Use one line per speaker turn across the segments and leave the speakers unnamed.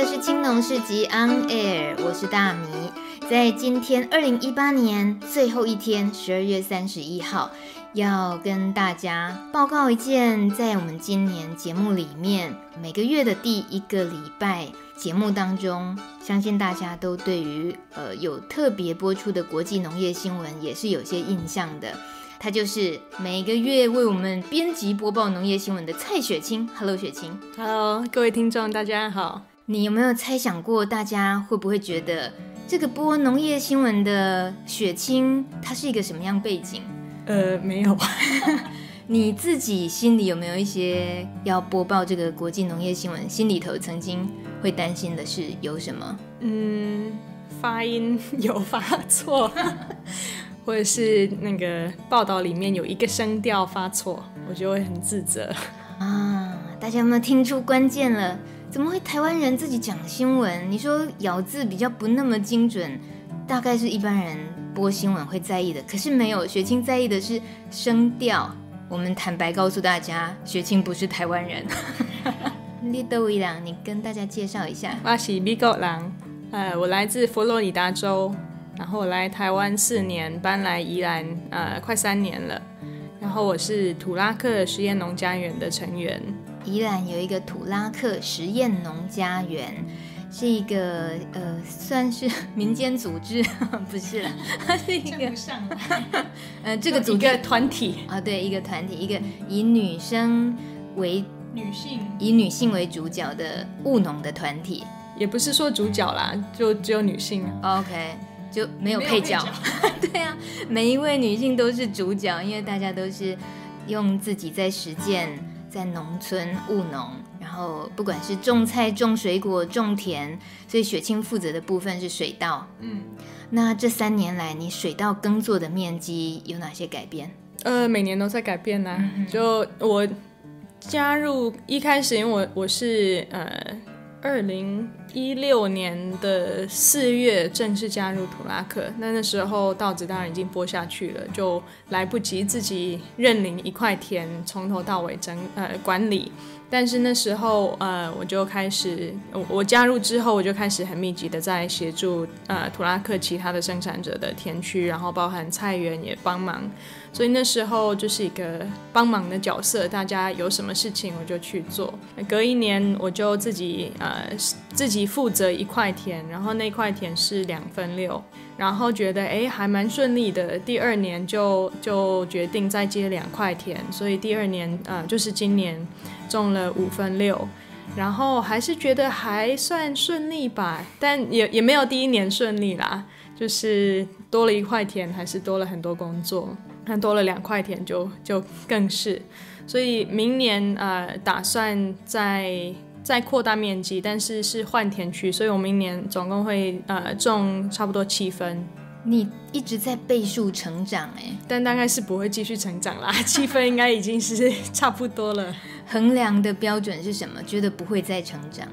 的是青农市集 On Air，我是大米。在今天二零一八年最后一天，十二月三十一号，要跟大家报告一件在我们今年节目里面每个月的第一个礼拜节目当中，相信大家都对于呃有特别播出的国际农业新闻也是有些印象的。他就是每个月为我们编辑播报农业新闻的蔡雪清。Hello，雪清。
Hello，各位听众，大家好。
你有没有猜想过，大家会不会觉得这个播农业新闻的雪清，他是一个什么样背景？
呃，没有。
你自己心里有没有一些要播报这个国际农业新闻，心里头曾经会担心的是有什么？
嗯，发音 有发错。或者是那个报道里面有一个声调发错，我就会很自责
啊！大家有没有听出关键了？怎么会台湾人自己讲新闻？你说咬字比较不那么精准，大概是一般人播新闻会在意的。可是没有，雪清在意的是声调。我们坦白告诉大家，雪清不是台湾人。你都一样，你跟大家介绍一下。
我是美国人，呃，我来自佛罗里达州。然后来台湾四年，搬来宜兰，呃，快三年了。然后我是土拉克实验农家园的成员。
宜兰有一个土拉克实验农家园，是一个呃，算是 民间组织，不是 是一个上呃，这个组织
一个团体。
啊，对，一个团体，一个以女生为
女性，
以女性为主角的务农的团体，
也不是说主角啦，就只有女性。
OK。就没有配角，对啊，每一位女性都是主角，因为大家都是用自己在实践，在农村务农，然后不管是种菜、种水果、种田，所以雪清负责的部分是水稻。嗯，那这三年来，你水稻耕作的面积有哪些改变？
呃，每年都在改变呢、啊。就我加入一开始，因为我我是呃。二零一六年的四月正式加入土拉克，那那时候稻子当然已经播下去了，就来不及自己认领一块田从头到尾整呃管理。但是那时候呃我就开始我我加入之后我就开始很密集的在协助呃土拉克其他的生产者的田区，然后包含菜园也帮忙。所以那时候就是一个帮忙的角色，大家有什么事情我就去做。隔一年我就自己呃自己负责一块田，然后那块田是两分六，然后觉得哎还蛮顺利的。第二年就就决定再接两块田，所以第二年呃就是今年种了五分六，然后还是觉得还算顺利吧，但也也没有第一年顺利啦，就是多了一块田，还是多了很多工作。那多了两块田就就更是，所以明年呃打算再再扩大面积，但是是换田区，所以我明年总共会呃种差不多七分。
你一直在倍数成长哎，
但大概是不会继续成长啦，七分应该已经是差不多了。
衡量的标准是什么？觉得不会再成长？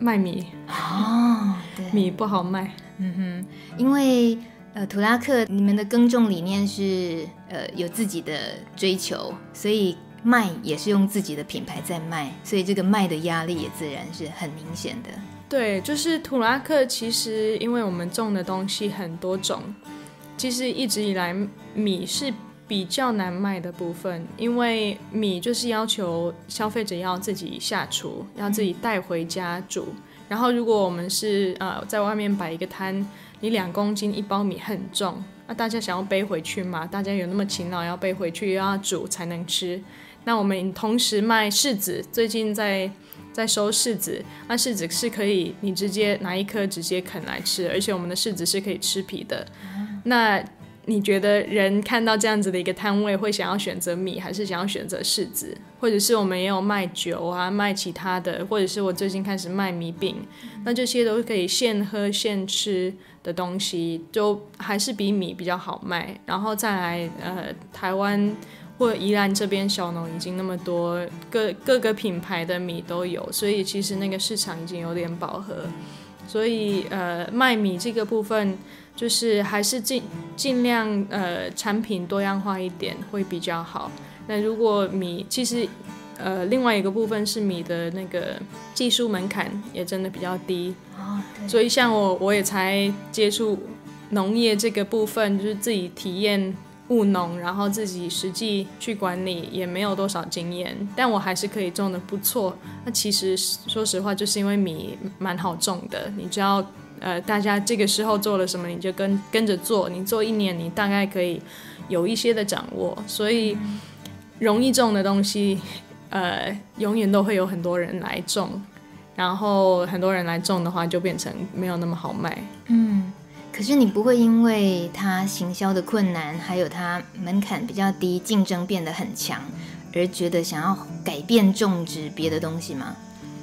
卖米
哦，对，
米不好卖，
嗯哼，因为。呃，土拉克，你们的耕种理念是呃有自己的追求，所以卖也是用自己的品牌在卖，所以这个卖的压力也自然是很明显的。
对，就是土拉克，其实因为我们种的东西很多种，其实一直以来米是比较难卖的部分，因为米就是要求消费者要自己下厨，要自己带回家煮，然后如果我们是呃在外面摆一个摊。你两公斤一包米很重，那大家想要背回去嘛？大家有那么勤劳要背回去，又要煮才能吃？那我们同时卖柿子，最近在在收柿子，那柿子是可以你直接拿一颗直接啃来吃，而且我们的柿子是可以吃皮的。那你觉得人看到这样子的一个摊位，会想要选择米，还是想要选择柿子？或者是我们也有卖酒啊，卖其他的，或者是我最近开始卖米饼，那这些都可以现喝现吃的东西，就还是比米比较好卖。然后再来，呃，台湾或者宜兰这边小农已经那么多，各各个品牌的米都有，所以其实那个市场已经有点饱和。所以，呃，卖米这个部分。就是还是尽尽量呃产品多样化一点会比较好。那如果米其实呃，另外一个部分是米的那个技术门槛也真的比较低。
哦，
所以像我，我也才接触农业这个部分，就是自己体验务农，然后自己实际去管理，也没有多少经验，但我还是可以种的不错。那其实说实话，就是因为米蛮好种的，你只要呃，大家这个时候做了什么，你就跟跟着做，你做一年，你大概可以有一些的掌握，所以。容易种的东西，呃，永远都会有很多人来种，然后很多人来种的话，就变成没有那么好卖。
嗯，可是你不会因为它行销的困难，还有它门槛比较低，竞争变得很强，而觉得想要改变种植别的东西吗？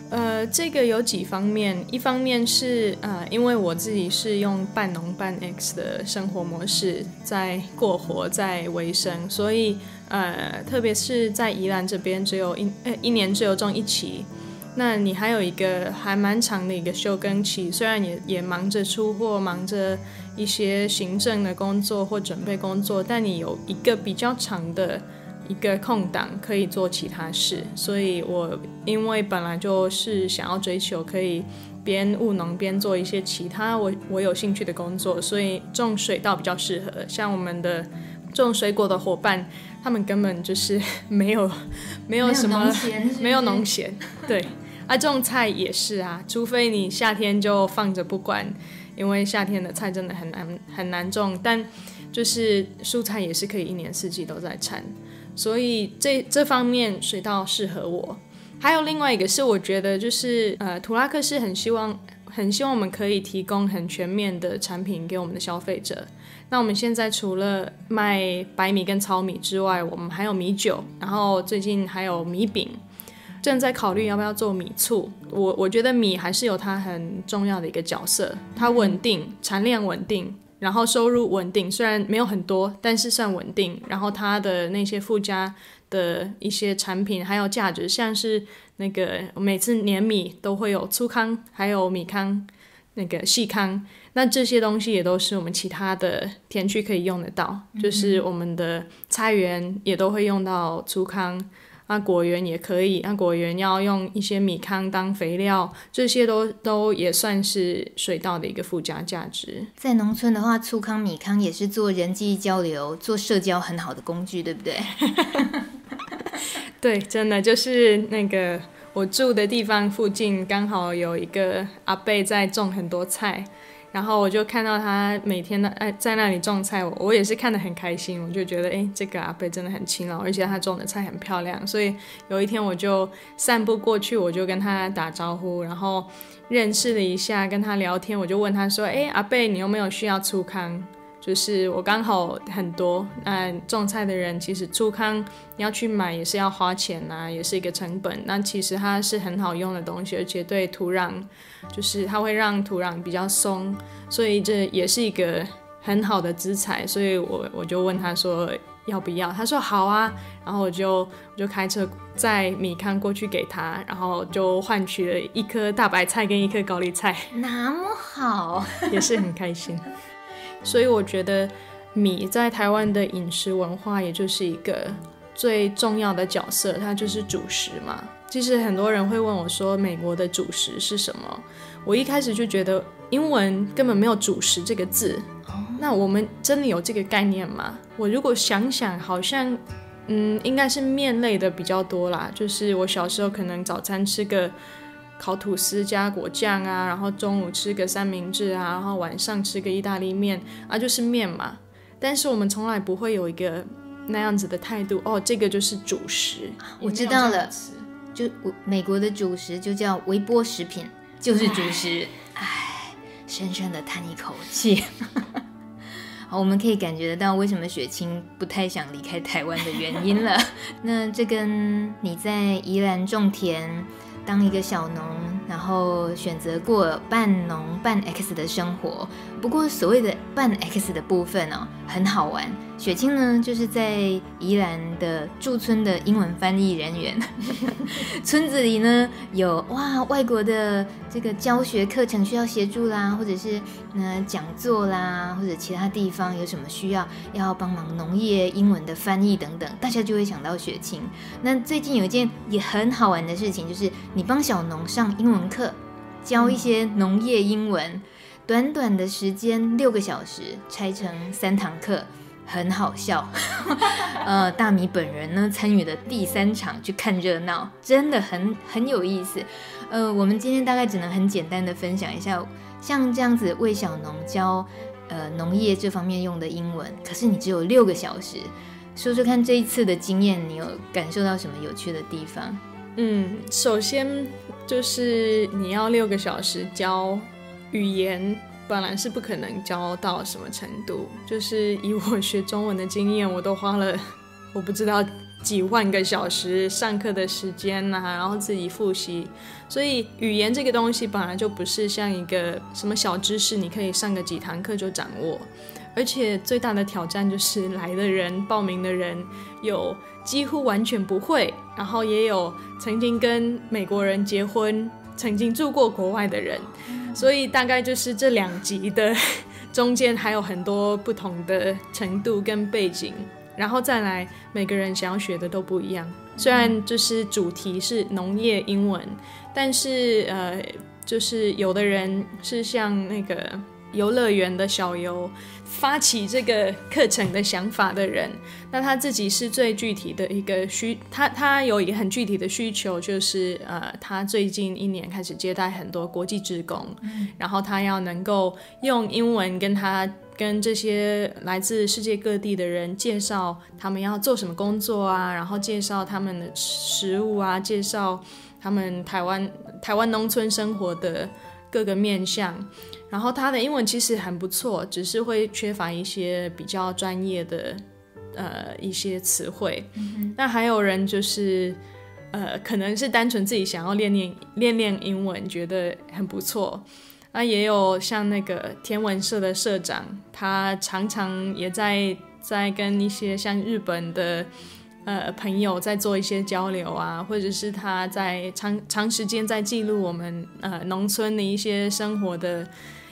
呃，这个有几方面，一方面是呃，因为我自己是用半农半 X 的生活模式在过活，在维生，所以呃，特别是在宜兰这边，只有一呃一年只有种一期，那你还有一个还蛮长的一个休耕期，虽然也也忙着出货，忙着一些行政的工作或准备工作，但你有一个比较长的。一个空档可以做其他事，所以我因为本来就是想要追求可以边务农边做一些其他我我有兴趣的工作，所以种水稻比较适合。像我们的种水果的伙伴，他们根本就是没有没有什么没有农闲，对啊，种菜也是啊，除非你夏天就放着不管，因为夏天的菜真的很难很难种，但就是蔬菜也是可以一年四季都在产。所以这这方面水稻适合我，还有另外一个是我觉得就是呃，图拉克是很希望很希望我们可以提供很全面的产品给我们的消费者。那我们现在除了卖白米跟糙米之外，我们还有米酒，然后最近还有米饼，正在考虑要不要做米醋。我我觉得米还是有它很重要的一个角色，它稳定，产量稳定。然后收入稳定，虽然没有很多，但是算稳定。然后它的那些附加的一些产品还有价值，像是那个每次碾米都会有粗糠，还有米糠，那个细糠。那这些东西也都是我们其他的田区可以用得到，就是我们的菜园也都会用到粗糠。那果园也可以，那果园要用一些米糠当肥料，这些都都也算是水稻的一个附加价值。
在农村的话，粗糠、米糠也是做人际交流、做社交很好的工具，对不对？
对，真的就是那个我住的地方附近刚好有一个阿贝在种很多菜。然后我就看到他每天的哎在那里种菜，我我也是看得很开心，我就觉得哎这个阿贝真的很勤劳，而且他种的菜很漂亮，所以有一天我就散步过去，我就跟他打招呼，然后认识了一下，跟他聊天，我就问他说，哎阿贝你有没有需要粗糠？就是我刚好很多，那种菜的人其实粗糠要去买也是要花钱呐、啊，也是一个成本。那其实它是很好用的东西，而且对土壤，就是它会让土壤比较松，所以这也是一个很好的资材。所以我我就问他说要不要，他说好啊，然后我就我就开车载米糠过去给他，然后就换取了一颗大白菜跟一颗高丽菜，
那么好，
也是很开心。所以我觉得米在台湾的饮食文化，也就是一个最重要的角色，它就是主食嘛。其实很多人会问我说，美国的主食是什么？我一开始就觉得英文根本没有主食这个字。那我们真的有这个概念吗？我如果想想，好像嗯，应该是面类的比较多啦。就是我小时候可能早餐吃个。烤吐司加果酱啊，然后中午吃个三明治啊，然后晚上吃个意大利面啊，就是面嘛。但是我们从来不会有一个那样子的态度哦，这个就是主食。
我知道了，就美国的主食就叫微波食品，就是主食。唉，深深的叹一口气。好，我们可以感觉得到为什么雪清不太想离开台湾的原因了。那这跟你在宜兰种田。当一个小农然后选择过半农半 X 的生活。不过所谓的半 X 的部分哦，很好玩。雪清呢，就是在宜兰的驻村的英文翻译人员。村子里呢，有哇外国的这个教学课程需要协助啦，或者是呢讲座啦，或者其他地方有什么需要要帮忙农业英文的翻译等等，大家就会想到雪清。那最近有一件也很好玩的事情，就是你帮小农上英文课，教一些农业英文，短短的时间六个小时拆成三堂课。很好笑，呃，大米本人呢参与了第三场去看热闹，真的很很有意思。呃，我们今天大概只能很简单的分享一下，像这样子为小农教呃农业这方面用的英文，可是你只有六个小时，说说看这一次的经验，你有感受到什么有趣的地方？
嗯，首先就是你要六个小时教语言。本来是不可能教到什么程度，就是以我学中文的经验，我都花了 我不知道几万个小时上课的时间呐、然后自己复习。所以语言这个东西本来就不是像一个什么小知识，你可以上个几堂课就掌握。而且最大的挑战就是来的人、报名的人有几乎完全不会，然后也有曾经跟美国人结婚、曾经住过国外的人。所以大概就是这两集的中间还有很多不同的程度跟背景，然后再来每个人想要学的都不一样。虽然就是主题是农业英文，但是呃，就是有的人是像那个游乐园的小游。发起这个课程的想法的人，那他自己是最具体的一个需，他他有一个很具体的需求，就是呃，他最近一年开始接待很多国际职工，嗯，然后他要能够用英文跟他跟这些来自世界各地的人介绍他们要做什么工作啊，然后介绍他们的食物啊，介绍他们台湾台湾农村生活的各个面向。然后他的英文其实很不错，只是会缺乏一些比较专业的呃一些词汇。嗯、那还有人就是呃可能是单纯自己想要练练练练英文，觉得很不错。那也有像那个天文社的社长，他常常也在在跟一些像日本的呃朋友在做一些交流啊，或者是他在长长时间在记录我们呃农村的一些生活的。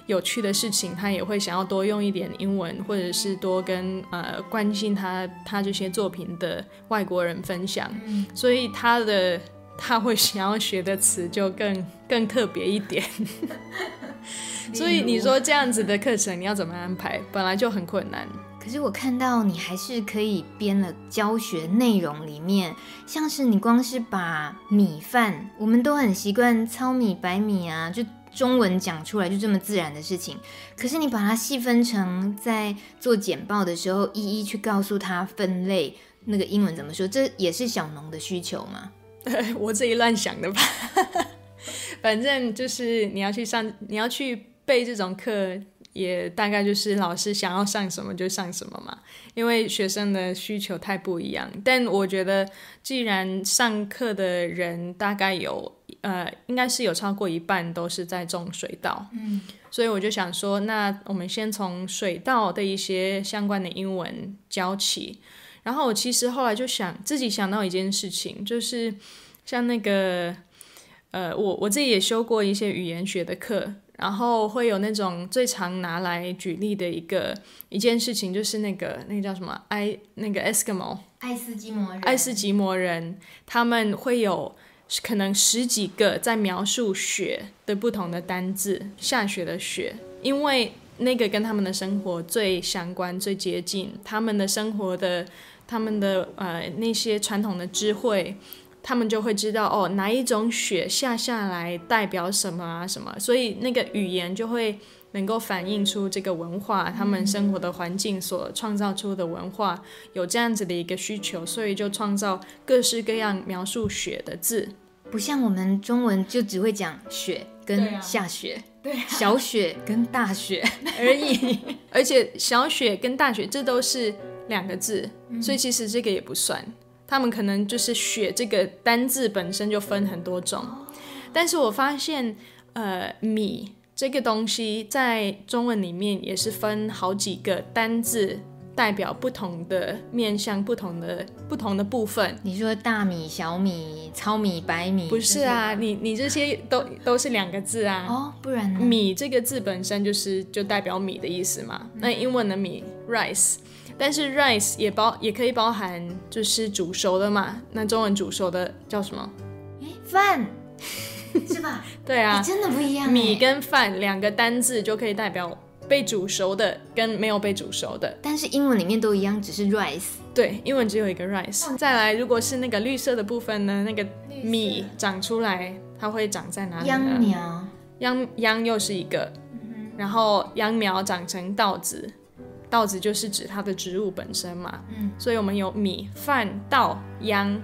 有趣的事情，他也会想要多用一点英文，或者是多跟呃关心他他这些作品的外国人分享，嗯、所以他的他会想要学的词就更更特别一点。所以你说这样子的课程你要怎么安排？本来就很困难。
可是我看到你还是可以编了教学内容里面，像是你光是把米饭，我们都很习惯糙米、白米啊，就。中文讲出来就这么自然的事情，可是你把它细分成在做简报的时候，一一去告诉他分类，那个英文怎么说？这也是小农的需求吗？
我自己乱想的吧。反正就是你要去上，你要去备这种课。也大概就是老师想要上什么就上什么嘛，因为学生的需求太不一样。但我觉得，既然上课的人大概有呃，应该是有超过一半都是在种水稻，嗯，所以我就想说，那我们先从水稻的一些相关的英文教起。然后我其实后来就想自己想到一件事情，就是像那个呃，我我自己也修过一些语言学的课。然后会有那种最常拿来举例的一个一件事情，就是那个那个叫什么埃那个 Eskimo
爱斯基摩人，
爱斯基摩人，他们会有可能十几个在描述雪的不同的单字，下雪的雪，因为那个跟他们的生活最相关、最接近，他们的生活的他们的呃那些传统的智慧。他们就会知道哦，哪一种雪下下来代表什么啊什么，所以那个语言就会能够反映出这个文化，他们生活的环境所创造出的文化有这样子的一个需求，所以就创造各式各样描述雪的字，
不像我们中文就只会讲雪跟下雪，对啊，小雪跟大雪 而已，
而且小雪跟大雪这都是两个字，所以其实这个也不算。他们可能就是雪这个单字本身就分很多种，但是我发现，呃，米这个东西在中文里面也是分好几个单字。代表不同的面向，不同的不同的部分。
你说大米、小米、糙米、白米，
不是啊？你你这些都都是两个字啊。
哦，不然呢？
米这个字本身就是就代表米的意思嘛。嗯、那英文的米 rice，但是 rice 也包也可以包含就是煮熟的嘛。那中文煮熟的叫什么？
饭 是吧？
对啊，
真的不一样。
米跟饭两个单字就可以代表。被煮熟的跟没有被煮熟的，
但是英文里面都一样，只是 rice。
对，英文只有一个 rice。再来，如果是那个绿色的部分呢？那个米长出来，它会长在哪里呢？
秧苗。
秧秧又是一个，然后秧苗长成稻子，稻子就是指它的植物本身嘛。嗯。所以我们有米、饭、稻、秧，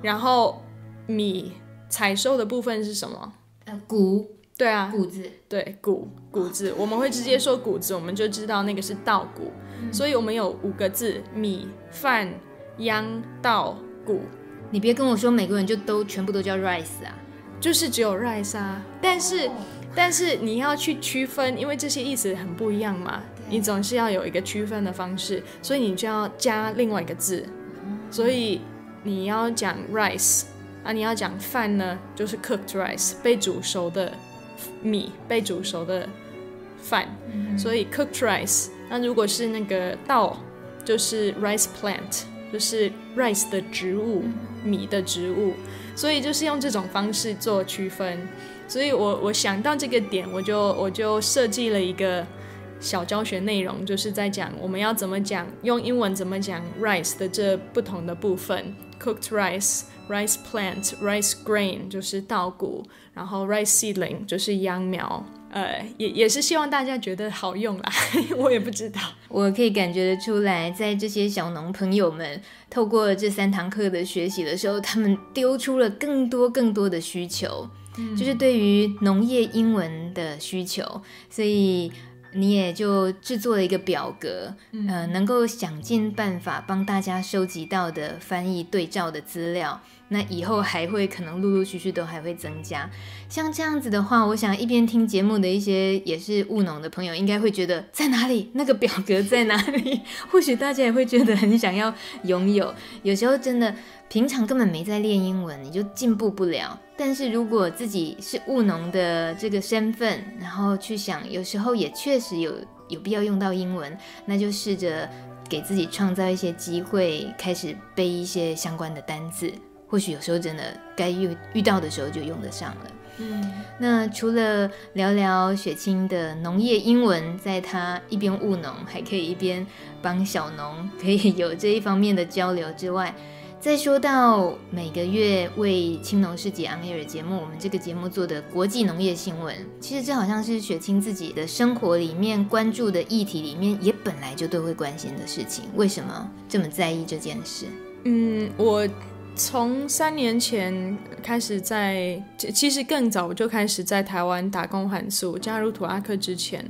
然后米采收的部分是什么？
呃，谷。
对啊，
谷子，
对，谷谷子，我们会直接说谷子，我们就知道那个是稻谷，嗯、所以我们有五个字：米、饭、秧、稻、谷。
你别跟我说美国人就都全部都叫 rice 啊，
就是只有 rice 啊。但是、哦、但是你要去区分，因为这些意思很不一样嘛，你总是要有一个区分的方式，所以你就要加另外一个字。嗯、所以你要讲 rice 啊，你要讲饭呢，就是 cooked rice，被煮熟的。米被煮熟的饭，嗯、所以 cooked rice。那如果是那个稻，就是 rice plant，就是 rice 的植物，米的植物。所以就是用这种方式做区分。所以我我想到这个点，我就我就设计了一个小教学内容，就是在讲我们要怎么讲，用英文怎么讲 rice 的这不同的部分，cooked rice。Rice plant, rice grain 就是稻谷，然后 rice seedling 就是秧苗，呃，也也是希望大家觉得好用啦。我也不知道，
我可以感觉得出来，在这些小农朋友们透过这三堂课的学习的时候，他们丢出了更多更多的需求，嗯、就是对于农业英文的需求，所以。你也就制作了一个表格，嗯、呃，能够想尽办法帮大家收集到的翻译对照的资料。那以后还会可能陆陆续续都还会增加。像这样子的话，我想一边听节目的一些也是务农的朋友，应该会觉得在哪里？那个表格在哪里？或许大家也会觉得很想要拥有。有时候真的。平常根本没在练英文，你就进步不了。但是如果自己是务农的这个身份，然后去想，有时候也确实有有必要用到英文，那就试着给自己创造一些机会，开始背一些相关的单字。或许有时候真的该遇遇到的时候就用得上了。嗯，那除了聊聊雪清的农业英文，在他一边务农，还可以一边帮小农，可以有这一方面的交流之外。再说到每个月为青农市集 on air 节目，我们这个节目做的国际农业新闻，其实这好像是雪清自己的生活里面关注的议题里面，也本来就都会关心的事情。为什么这么在意这件事？
嗯，我。从三年前开始在，其实更早就开始在台湾打工换宿。加入土阿克之前，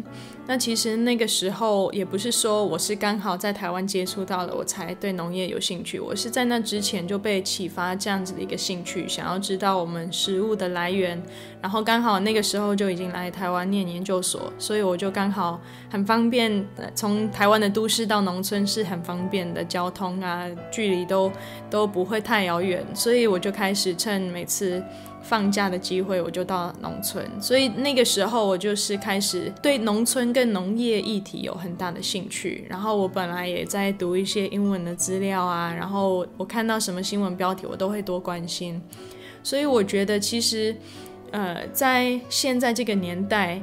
那其实那个时候也不是说我是刚好在台湾接触到了，我才对农业有兴趣。我是在那之前就被启发这样子的一个兴趣，想要知道我们食物的来源。然后刚好那个时候就已经来台湾念研究所，所以我就刚好很方便，从台湾的都市到农村是很方便的交通啊，距离都都不会太遥远，所以我就开始趁每次放假的机会，我就到农村。所以那个时候我就是开始对农村跟农业议题有很大的兴趣。然后我本来也在读一些英文的资料啊，然后我看到什么新闻标题，我都会多关心。所以我觉得其实。呃，在现在这个年代，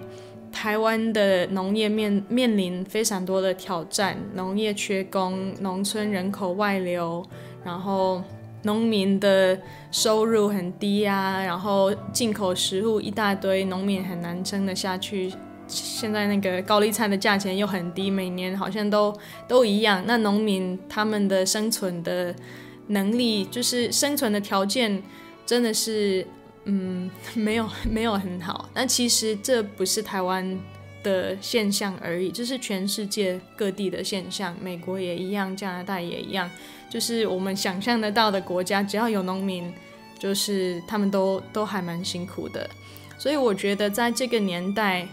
台湾的农业面面临非常多的挑战，农业缺工，农村人口外流，然后农民的收入很低啊，然后进口食物一大堆，农民很难撑得下去。现在那个高丽菜的价钱又很低，每年好像都都一样。那农民他们的生存的能力，就是生存的条件，真的是。嗯，没有没有很好。那其实这不是台湾的现象而已，这是全世界各地的现象。美国也一样，加拿大也一样。就是我们想象得到的国家，只要有农民，就是他们都都还蛮辛苦的。所以我觉得在这个年代，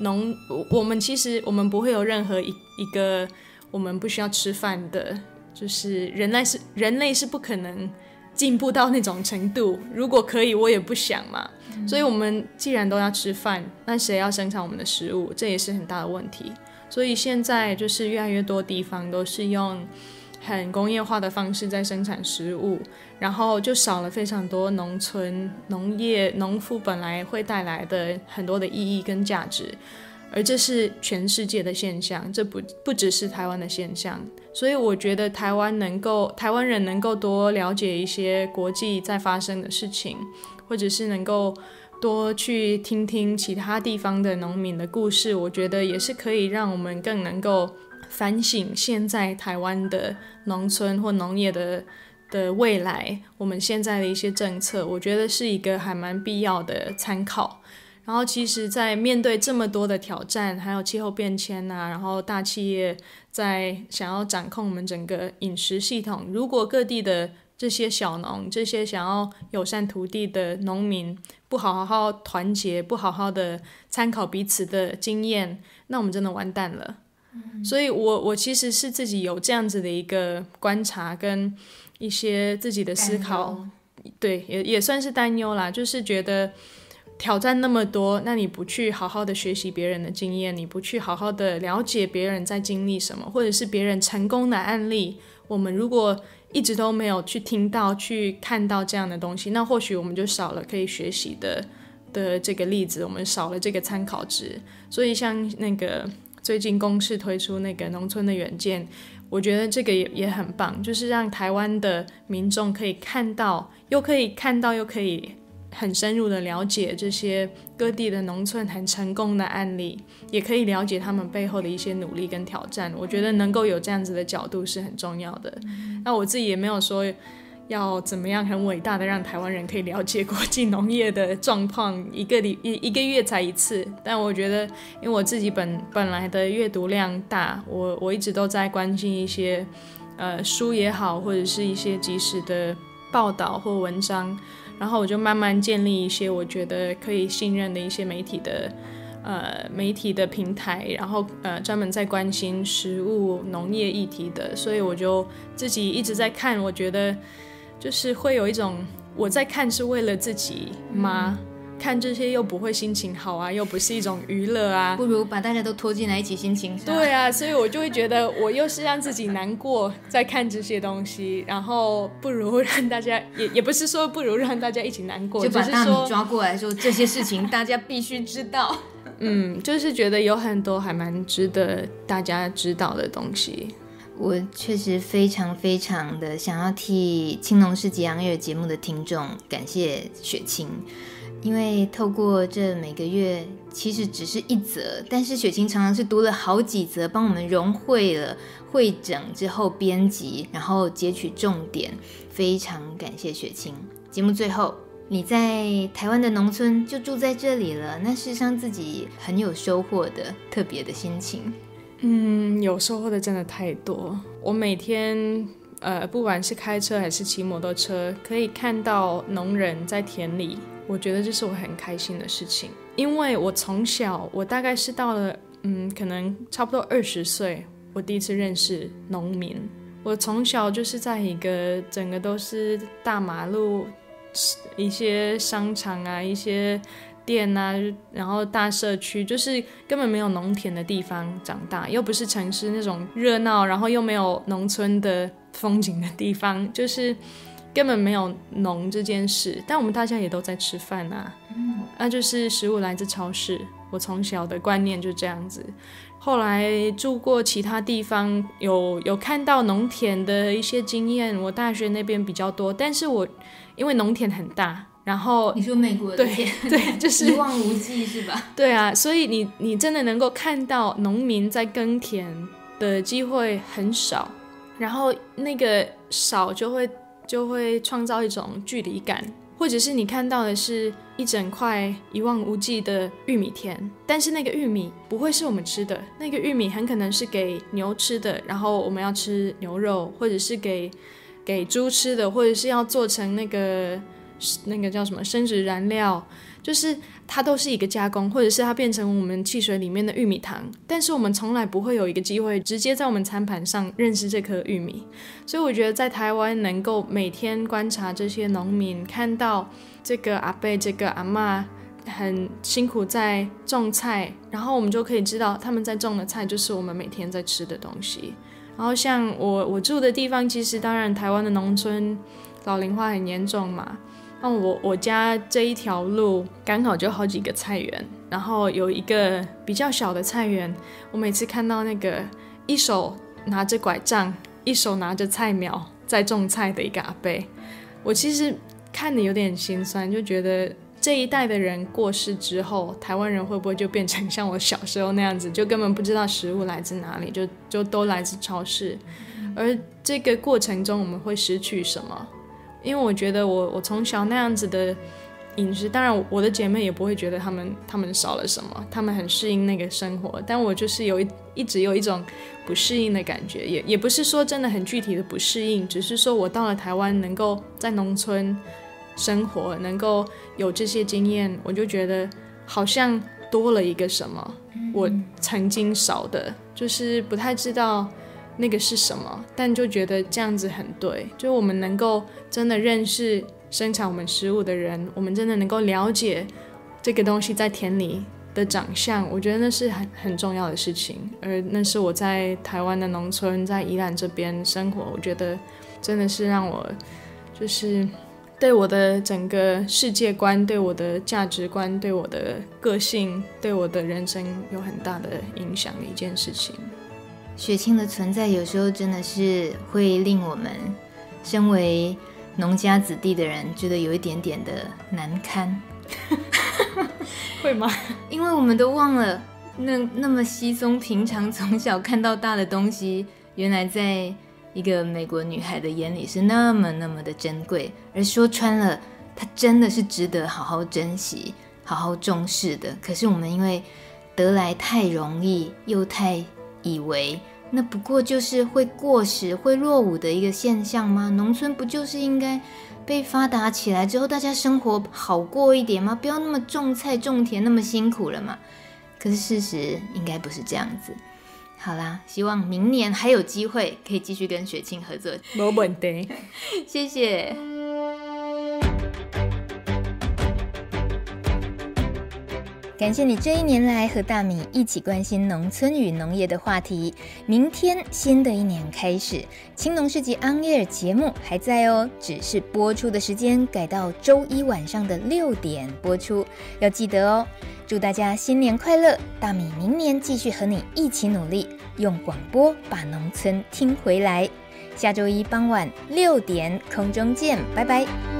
农我们其实我们不会有任何一一个我们不需要吃饭的，就是人类是人类是不可能进步到那种程度。如果可以，我也不想嘛。所以我们既然都要吃饭，那谁要生产我们的食物？这也是很大的问题。所以现在就是越来越多地方都是用很工业化的方式在生产食物，然后就少了非常多农村农业农夫本来会带来的很多的意义跟价值，而这是全世界的现象，这不不只是台湾的现象。所以我觉得台湾能够台湾人能够多了解一些国际在发生的事情，或者是能够。多去听听其他地方的农民的故事，我觉得也是可以让我们更能够反省现在台湾的农村或农业的的未来。我们现在的一些政策，我觉得是一个还蛮必要的参考。然后，其实，在面对这么多的挑战，还有气候变迁呐，然后大企业在想要掌控我们整个饮食系统，如果各地的这些小农，这些想要友善土地的农民，不好好团结，不好好的参考彼此的经验，那我们真的完蛋了。嗯、所以我，我我其实是自己有这样子的一个观察跟一些自己的思考，对，也也算是担忧啦。就是觉得挑战那么多，那你不去好好的学习别人的经验，你不去好好的了解别人在经历什么，或者是别人成功的案例，我们如果一直都没有去听到、去看到这样的东西，那或许我们就少了可以学习的的这个例子，我们少了这个参考值。所以像那个最近公视推出那个农村的远见，我觉得这个也也很棒，就是让台湾的民众可以看到，又可以看到，又可以。很深入的了解这些各地的农村很成功的案例，也可以了解他们背后的一些努力跟挑战。我觉得能够有这样子的角度是很重要的。那我自己也没有说要怎么样很伟大的让台湾人可以了解国际农业的状况，一个礼一一个月才一次。但我觉得，因为我自己本本来的阅读量大，我我一直都在关心一些呃书也好，或者是一些及时的报道或文章。然后我就慢慢建立一些我觉得可以信任的一些媒体的，呃，媒体的平台，然后呃，专门在关心食物农业议题的，所以我就自己一直在看，我觉得就是会有一种我在看是为了自己吗？嗯看这些又不会心情好啊，又不是一种娱乐啊，
不如把大家都拖进来一起心情好。
对啊，所以我就会觉得我又是让自己难过在看这些东西，然后不如让大家也 也不是说不如让大家一起难过，
就把大米抓过来说这些事情大家必须知道。
嗯，就是觉得有很多还蛮值得大家知道的东西。
我确实非常非常的想要替青龙市集 on air 节目的听众感谢雪清。因为透过这每个月，其实只是一则，但是雪清常常是读了好几则，帮我们融汇了、汇整之后编辑，然后截取重点，非常感谢雪清。节目最后，你在台湾的农村就住在这里了，那事实上自己很有收获的特别的心情。
嗯，有收获的真的太多。我每天呃，不管是开车还是骑摩托车，可以看到农人在田里。我觉得这是我很开心的事情，因为我从小，我大概是到了，嗯，可能差不多二十岁，我第一次认识农民。我从小就是在一个整个都是大马路，一些商场啊，一些店啊，然后大社区，就是根本没有农田的地方长大，又不是城市那种热闹，然后又没有农村的风景的地方，就是。根本没有农这件事，但我们大家也都在吃饭啊，嗯，那就是食物来自超市。我从小的观念就这样子，后来住过其他地方，有有看到农田的一些经验。我大学那边比较多，但是我因为农田很大，然后
你说美国的田，
对对，就是
一望无际是吧？
对啊，所以你你真的能够看到农民在耕田的机会很少，然后那个少就会。就会创造一种距离感，或者是你看到的是一整块一望无际的玉米田，但是那个玉米不会是我们吃的，那个玉米很可能是给牛吃的，然后我们要吃牛肉，或者是给给猪吃的，或者是要做成那个那个叫什么生殖燃料，就是它都是一个加工，或者是它变成我们汽水里面的玉米糖，但是我们从来不会有一个机会直接在我们餐盘上认识这颗玉米。所以我觉得在台湾能够每天观察这些农民，看到这个阿伯、这个阿妈很辛苦在种菜，然后我们就可以知道他们在种的菜就是我们每天在吃的东西。然后像我我住的地方，其实当然台湾的农村老龄化很严重嘛。那我我家这一条路刚好就好几个菜园，然后有一个比较小的菜园，我每次看到那个一手拿着拐杖，一手拿着菜苗在种菜的一个阿伯，我其实看得有点心酸，就觉得。这一代的人过世之后，台湾人会不会就变成像我小时候那样子，就根本不知道食物来自哪里，就就都来自超市？而这个过程中，我们会失去什么？因为我觉得我我从小那样子的饮食，当然我的姐妹也不会觉得他们他们少了什么，他们很适应那个生活，但我就是有一一直有一种不适应的感觉，也也不是说真的很具体的不适应，只是说我到了台湾，能够在农村。生活能够有这些经验，我就觉得好像多了一个什么，我曾经少的，就是不太知道那个是什么，但就觉得这样子很对，就我们能够真的认识生产我们食物的人，我们真的能够了解这个东西在田里的长相，我觉得那是很很重要的事情，而那是我在台湾的农村，在宜兰这边生活，我觉得真的是让我就是。对我的整个世界观，对我的价值观，对我的个性，对我的人生有很大的影响的一件事情。
雪钦的存在有时候真的是会令我们身为农家子弟的人觉得有一点点的难堪，
会吗？
因为我们都忘了那那么稀松平常从小看到大的东西，原来在。一个美国女孩的眼里是那么那么的珍贵，而说穿了，它真的是值得好好珍惜、好好重视的。可是我们因为得来太容易，又太以为那不过就是会过时、会落伍的一个现象吗？农村不就是应该被发达起来之后，大家生活好过一点吗？不要那么种菜种田那么辛苦了嘛？可是事实应该不是这样子。好啦，希望明年还有机会可以继续跟雪清合作。
没问题，
谢谢。感谢你这一年来和大米一起关心农村与农业的话题。明天新的一年开始，青农市集 On Air 节目还在哦，只是播出的时间改到周一晚上的六点播出，要记得哦。祝大家新年快乐！大米明年继续和你一起努力，用广播把农村听回来。下周一傍晚六点空中见，拜拜。